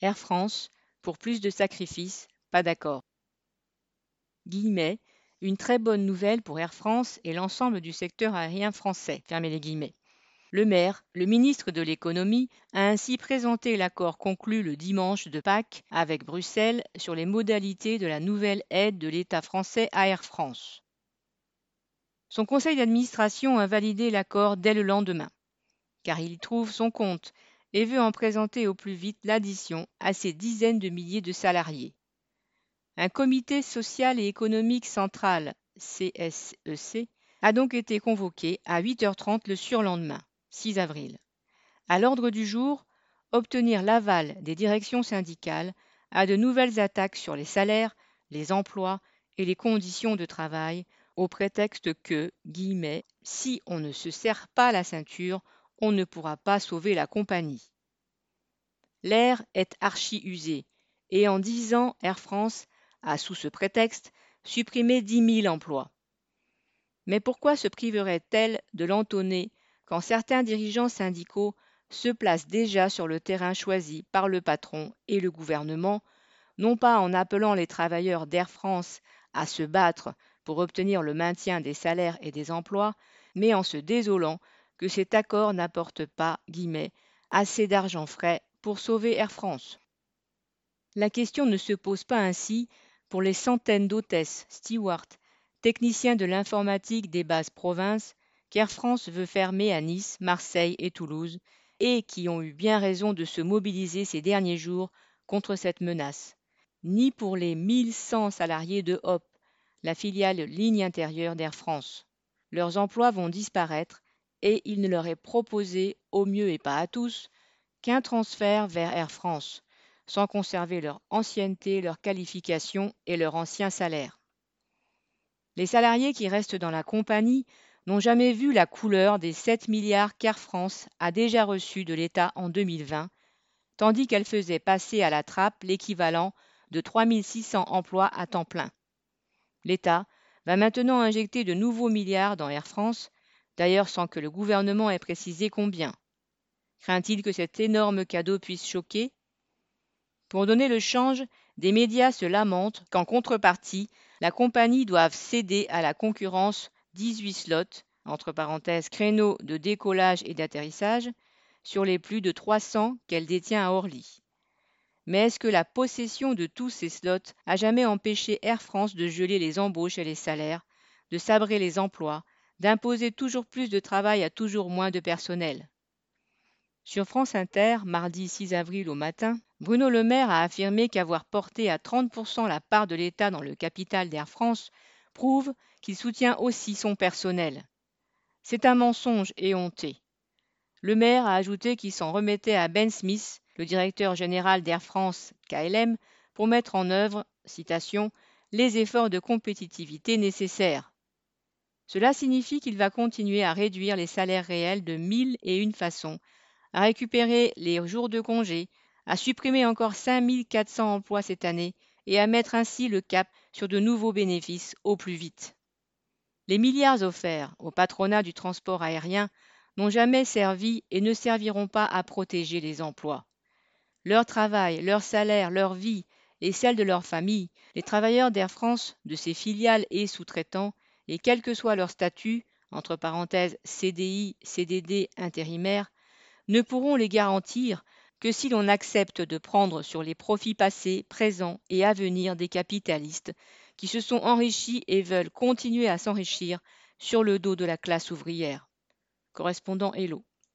Air France, pour plus de sacrifices, pas d'accord. Guillemets, une très bonne nouvelle pour Air France et l'ensemble du secteur aérien français. Le maire, le ministre de l'économie, a ainsi présenté l'accord conclu le dimanche de Pâques avec Bruxelles sur les modalités de la nouvelle aide de l'État français à Air France. Son conseil d'administration a validé l'accord dès le lendemain, car il trouve son compte et veut en présenter au plus vite l'addition à ses dizaines de milliers de salariés. Un comité social et économique central, CSEC, e a donc été convoqué à 8h30 le surlendemain, 6 avril. À l'ordre du jour, obtenir l'aval des directions syndicales à de nouvelles attaques sur les salaires, les emplois et les conditions de travail, au prétexte que, guillemets, si on ne se serre pas la ceinture, on ne pourra pas sauver la compagnie. L'air est archi usé, et en dix ans, Air France a, sous ce prétexte, supprimé dix mille emplois. Mais pourquoi se priverait-elle de l'entonner quand certains dirigeants syndicaux se placent déjà sur le terrain choisi par le patron et le gouvernement, non pas en appelant les travailleurs d'Air France à se battre pour obtenir le maintien des salaires et des emplois, mais en se désolant que cet accord n'apporte pas guillemets, assez d'argent frais pour sauver Air France. La question ne se pose pas ainsi pour les centaines d'hôtesses, stewards, techniciens de l'informatique des bases provinces qu'Air France veut fermer à Nice, Marseille et Toulouse, et qui ont eu bien raison de se mobiliser ces derniers jours contre cette menace, ni pour les 1100 salariés de Hop, la filiale ligne intérieure d'Air France. Leurs emplois vont disparaître et il ne leur est proposé, au mieux et pas à tous, qu'un transfert vers Air France, sans conserver leur ancienneté, leur qualification et leur ancien salaire. Les salariés qui restent dans la compagnie n'ont jamais vu la couleur des 7 milliards qu'Air France a déjà reçus de l'État en 2020, tandis qu'elle faisait passer à la trappe l'équivalent de 3600 emplois à temps plein. L'État va maintenant injecter de nouveaux milliards dans Air France, d'ailleurs sans que le gouvernement ait précisé combien. Craint-il que cet énorme cadeau puisse choquer? Pour donner le change, des médias se lamentent qu'en contrepartie, la compagnie doive céder à la concurrence 18 slots, entre parenthèses créneaux de décollage et d'atterrissage, sur les plus de 300 qu'elle détient à Orly. Mais est-ce que la possession de tous ces slots a jamais empêché Air France de geler les embauches et les salaires, de sabrer les emplois, d'imposer toujours plus de travail à toujours moins de personnel sur France Inter, mardi 6 avril au matin, Bruno Le Maire a affirmé qu'avoir porté à 30% la part de l'État dans le capital d'Air France prouve qu'il soutient aussi son personnel. C'est un mensonge éhonté. Le maire a ajouté qu'il s'en remettait à Ben Smith, le directeur général d'Air France KLM, pour mettre en œuvre, citation, les efforts de compétitivité nécessaires. Cela signifie qu'il va continuer à réduire les salaires réels de mille et une façons à récupérer les jours de congé, à supprimer encore 5400 emplois cette année et à mettre ainsi le cap sur de nouveaux bénéfices au plus vite. Les milliards offerts au patronat du transport aérien n'ont jamais servi et ne serviront pas à protéger les emplois. Leur travail, leur salaire, leur vie et celle de leur famille, les travailleurs d'Air France, de ses filiales et sous-traitants, et quel que soit leur statut, entre parenthèses CDI, CDD, intérimaire, ne pourront les garantir que si l'on accepte de prendre sur les profits passés, présents et à venir des capitalistes qui se sont enrichis et veulent continuer à s'enrichir sur le dos de la classe ouvrière. Correspondant Hello.